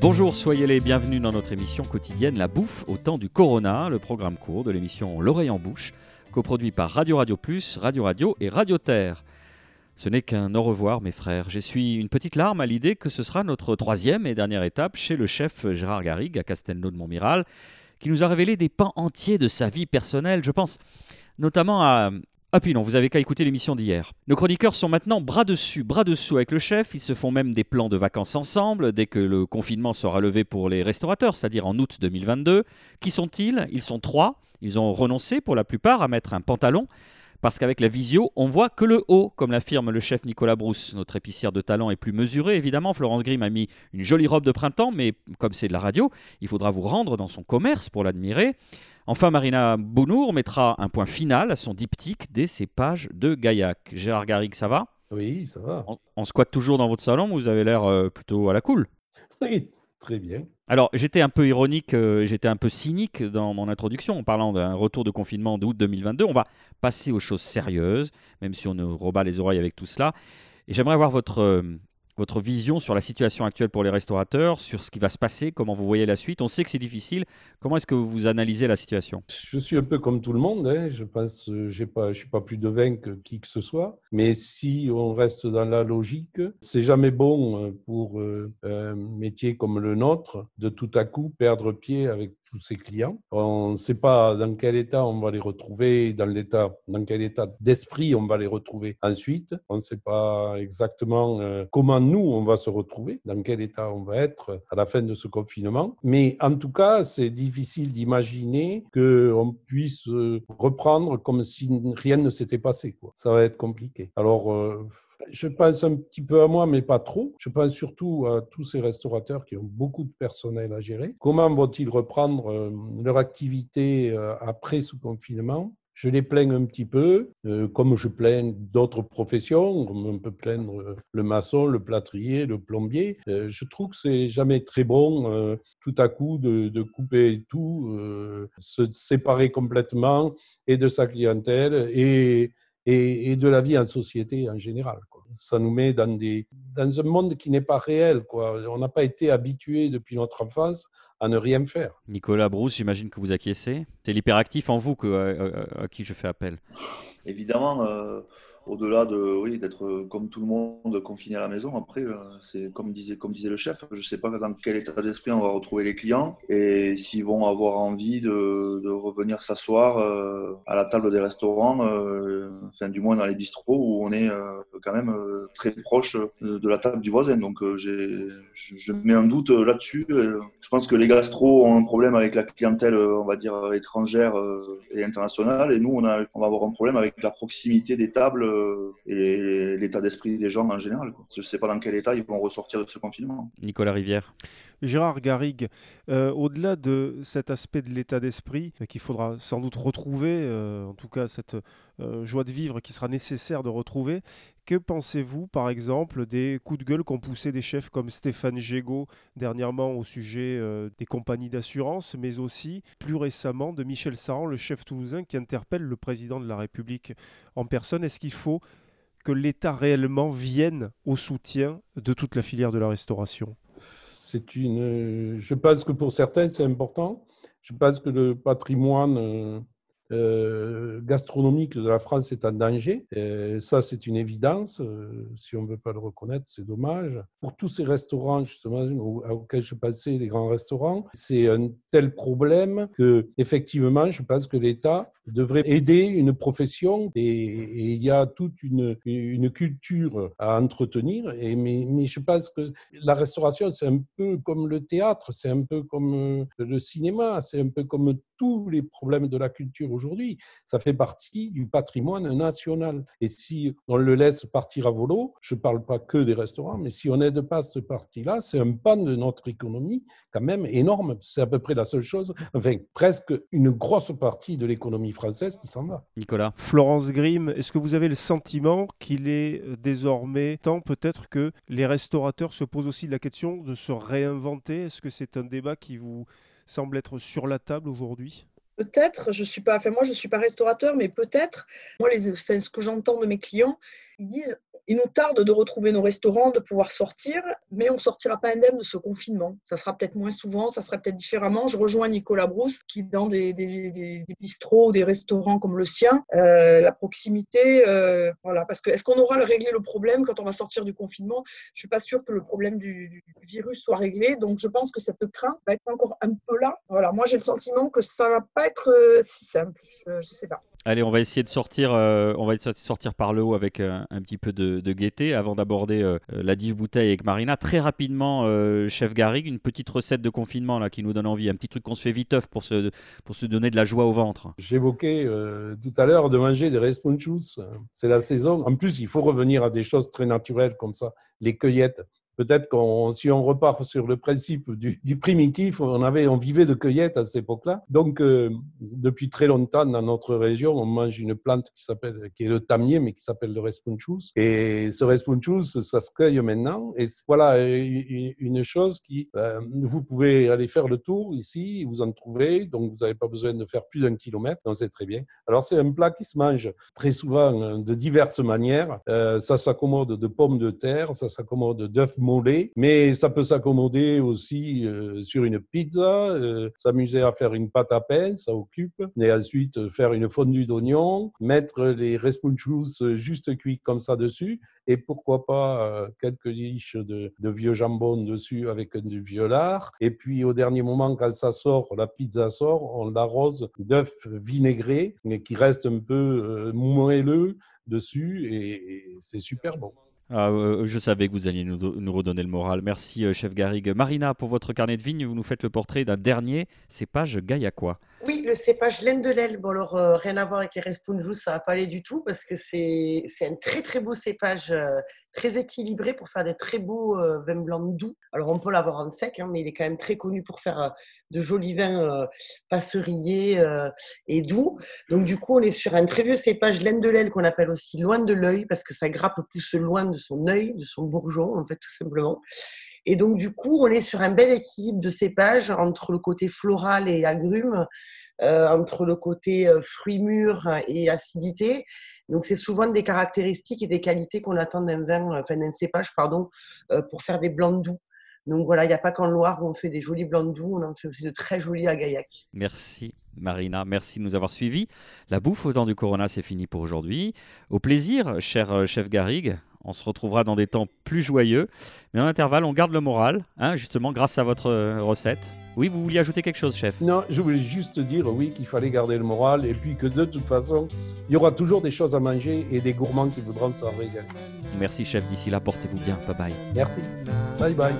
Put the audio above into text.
Bonjour, soyez les bienvenus dans notre émission quotidienne La Bouffe au temps du Corona, le programme court de l'émission L'oreille en bouche, coproduit par Radio Radio Plus, Radio Radio et Radio Terre. Ce n'est qu'un au revoir, mes frères. J'essuie une petite larme à l'idée que ce sera notre troisième et dernière étape chez le chef Gérard Garrigue à Castelnau de Montmiral, qui nous a révélé des pans entiers de sa vie personnelle. Je pense notamment à. Ah puis non, vous avez qu'à écouter l'émission d'hier. Nos chroniqueurs sont maintenant bras dessus, bras dessous avec le chef. Ils se font même des plans de vacances ensemble dès que le confinement sera levé pour les restaurateurs, c'est-à-dire en août 2022. Qui sont-ils? Ils sont trois. Ils ont renoncé pour la plupart à mettre un pantalon parce qu'avec la visio, on voit que le haut, comme l'affirme le chef Nicolas Brousse. Notre épicière de talent est plus mesurée, évidemment. Florence Grimm a mis une jolie robe de printemps, mais comme c'est de la radio, il faudra vous rendre dans son commerce pour l'admirer. Enfin, Marina Bounour mettra un point final à son diptyque des cépages de Gaillac. Gérard Garrigue, ça va? Oui, ça va. On, on squatte toujours dans votre salon, vous avez l'air euh, plutôt à la cool. Oui, très bien. Alors, j'étais un peu ironique, euh, j'étais un peu cynique dans mon introduction en parlant d'un retour de confinement d'août 2022. On va passer aux choses sérieuses, même si on nous rebat les oreilles avec tout cela. Et j'aimerais avoir votre, euh, votre vision sur la situation actuelle pour les restaurateurs, sur ce qui va se passer, comment vous voyez la suite. On sait que c'est difficile. Comment est-ce que vous analysez la situation? Je suis un peu comme tout le monde. hein. Je pense, euh, je suis pas plus devin que qui que ce soit. Mais si on reste dans la logique, c'est jamais bon euh, pour euh, un métier comme le nôtre de tout à coup perdre pied avec tous ses clients. On ne sait pas dans quel état on va les retrouver, dans dans quel état d'esprit on va les retrouver ensuite. On ne sait pas exactement euh, comment nous on va se retrouver, dans quel état on va être à la fin de ce confinement. Mais en tout cas, c'est difficile d'imaginer qu'on puisse euh, reprendre comme si rien ne s'était passé. Ça va être compliqué. Alors, euh, je pense un petit peu à moi, mais pas trop. Je pense surtout à tous ces restaurateurs qui ont beaucoup de personnel à gérer. Comment vont-ils reprendre euh, leur activité euh, après ce confinement je les plains un petit peu, euh, comme je plains d'autres professions. On peut plaindre le maçon, le plâtrier, le plombier. Je trouve que c'est jamais très bon, tout à coup, de, de couper tout, se séparer complètement et de sa clientèle et, et, et de la vie en société en général. Quoi. Ça nous met dans, des, dans un monde qui n'est pas réel. Quoi. On n'a pas été habitué depuis notre enfance à ne rien faire. Nicolas Brousse, j'imagine que vous acquiescez. C'est l'hyperactif en vous que, à, à- à qui je fais appel. Évidemment, euh, au-delà de oui, d'être euh, comme tout le monde confiné à la maison, après, euh, c'est comme disait, comme disait le chef, je ne sais pas dans quel état d'esprit on va retrouver les clients et s'ils vont avoir envie de, de revenir s'asseoir euh, à la table des restaurants, enfin du moins dans les bistrots où on est quand même euh, très proche de, de la table du voisin. Donc euh, j'ai, je, mets un doute euh, là-dessus. Euh, Je pense que les gastros ont un problème avec la clientèle, euh, on va dire, étrangère euh, et internationale. Et nous, on, a, on va avoir un problème avec la proximité des tables euh, et l'état d'esprit des gens en général. Quoi. Je ne sais pas dans quel état ils vont ressortir de ce confinement. Nicolas Rivière. Gérard Garrigue, euh, au-delà de cet aspect de l'état d'esprit euh, qu'il faudra sans doute retrouver, euh, en tout cas cette euh, joie de vivre qui sera nécessaire de retrouver, que pensez-vous par exemple des coups de gueule qu'ont poussé des chefs comme Stéphane Gégaud dernièrement au sujet euh, des compagnies d'assurance, mais aussi plus récemment de Michel Saran, le chef toulousain qui interpelle le président de la République en personne? Est-ce qu'il faut que l'État réellement vienne au soutien de toute la filière de la restauration? C'est une. Je pense que pour certains, c'est important. Je pense que le patrimoine euh, euh, gastronomique de la France est en danger. Et ça, c'est une évidence. Euh, si on ne veut pas le reconnaître, c'est dommage. Pour tous ces restaurants, justement, au- auxquels je pensais, les grands restaurants, c'est un tel problème que, effectivement, je pense que l'État devrait aider une profession et, il y a toute une, culture à entretenir. Et, mais, mais je pense que la restauration, c'est un peu comme le théâtre, c'est un peu comme euh, le cinéma, c'est un peu comme tous les problèmes de la culture aujourd'hui. Ça fait partie du patrimoine national. Et si on le laisse partir à volo, je ne parle pas que des restaurants, mais si on n'aide pas cette partie-là, c'est un pan de notre économie quand même énorme. C'est à peu près la seule chose, enfin presque une grosse partie de l'économie française qui s'en va. Nicolas. Florence Grimm, est-ce que vous avez le sentiment qu'il est euh, désormais temps peut-être que les restaurateurs se posent aussi la question de se réinventer? Est-ce que c'est un débat qui vous semble être sur la table aujourd'hui? Peut-être, je suis pas, enfin moi je suis pas restaurateur, mais peut-être, moi les, enfin, ce que j'entends de mes clients, ils disent Il nous tarde de retrouver nos restaurants, de pouvoir sortir, mais on sortira pas indemne de ce confinement. Ça sera peut-être moins souvent, ça sera peut-être différemment. Je rejoins Nicolas Brousse qui, dans des, des, des, bistrots, des restaurants comme le sien, euh, la proximité, euh, voilà. Parce que est-ce qu'on aura réglé le problème quand on va sortir du confinement? Je suis pas sûre que le problème du, virus soit réglé. Donc, je pense que cette crainte va être encore un peu là. Voilà. Moi, j'ai le sentiment que ça va pas être euh, si simple. Je, ne sais pas. Allez, on va essayer de sortir, euh, on va essayer de sortir par le haut avec euh, un petit peu de, gaieté avant d'aborder euh, la dive bouteille avec Marina. Très rapidement, chef Garrigue, une petite recette de confinement là qui nous donne envie, un petit truc qu'on se fait viteuf pour se, pour se donner de la joie au ventre. J'évoquais tout à l'heure de manger des responchus. C'est la saison. En plus, il faut revenir à des choses très naturelles comme ça, les cueillettes. Peut-être que si on repart sur le principe du, primitif, on, avait, on vivait de cueillette à cette époque-là. Donc, euh, depuis très longtemps, dans notre région, on mange une plante qui, s'appelle, qui est le tamier, mais qui s'appelle le responchus. Et ce responchus, ça se cueille maintenant. Et voilà une chose qui, euh, vous pouvez aller faire le tour ici, vous en trouvez, donc vous n'avez pas besoin de faire plus d'un kilomètre, donc c'est très bien. Alors, c'est un plat qui se mange très souvent euh, de diverses manières. ça s'accommode de pommes de terre, ça s'accommode d'œufs mais ça peut s'accommoder aussi euh, sur une pizza, euh, s'amuser à faire une pâte à pain, ça occupe, et ensuite euh, faire une fondue d'oignon, mettre les responchus juste cuits comme ça dessus, et pourquoi pas quelques liches de, vieux jambon dessus avec du vieux lard. Et puis au dernier moment, quand ça sort, la pizza sort, on l'arrose d'œufs vinaigrés, mais qui reste un peu moelleux dessus, et c'est super bon. Ah, euh, je savais que vous alliez nous, redonner le moral. Merci, euh, chef Garrigue. Marina, pour votre carnet de vigne, vous nous faites le portrait d'un dernier cépage gaillacois. Oui, le cépage laine de l'aile. Bon, alors, euh, rien à voir avec les responjous, ça va pas aller du tout parce que c'est un très très beau cépage, euh, très équilibré pour faire des très beaux euh, vins blancs doux. Alors, on peut l'avoir en sec, hein, mais il est quand même très connu pour faire de jolis vins passerillés et doux. Donc, du coup, on est sur un très vieux cépage laine de l'aile qu'on appelle aussi loin de l'œil parce que sa grappe pousse loin de son œil, de son bourgeon, en fait, tout simplement. Et donc, du coup, on est sur un bel équilibre de cépages entre le côté floral et agrumes, euh, entre le côté euh, fruits mûrs et acidité. Donc, c'est souvent des caractéristiques et des qualités qu'on attend d'un vin, d'un cépage, pardon, euh, pour faire des blancs doux. Donc voilà, il n'y a pas qu'en Loire où on fait des jolis blancs doux, on en fait aussi de très jolis à Gaillac. Merci Marina, merci de nous avoir suivis. La bouffe au temps du Corona, c'est fini pour aujourd'hui. Au plaisir, cher chef Garrigue. On se retrouvera dans des temps plus joyeux. Mais en intervalle, on garde le moral, hein, justement, grâce à votre euh, recette. Oui, vous vouliez ajouter quelque chose, chef? Non, je voulais juste dire, oui, qu'il fallait garder le moral et puis que de toute façon, il y aura toujours des choses à manger et des gourmands qui voudront s'en régaler. Merci, chef. D'ici là, portez-vous bien. Bye bye. Merci. Bye bye.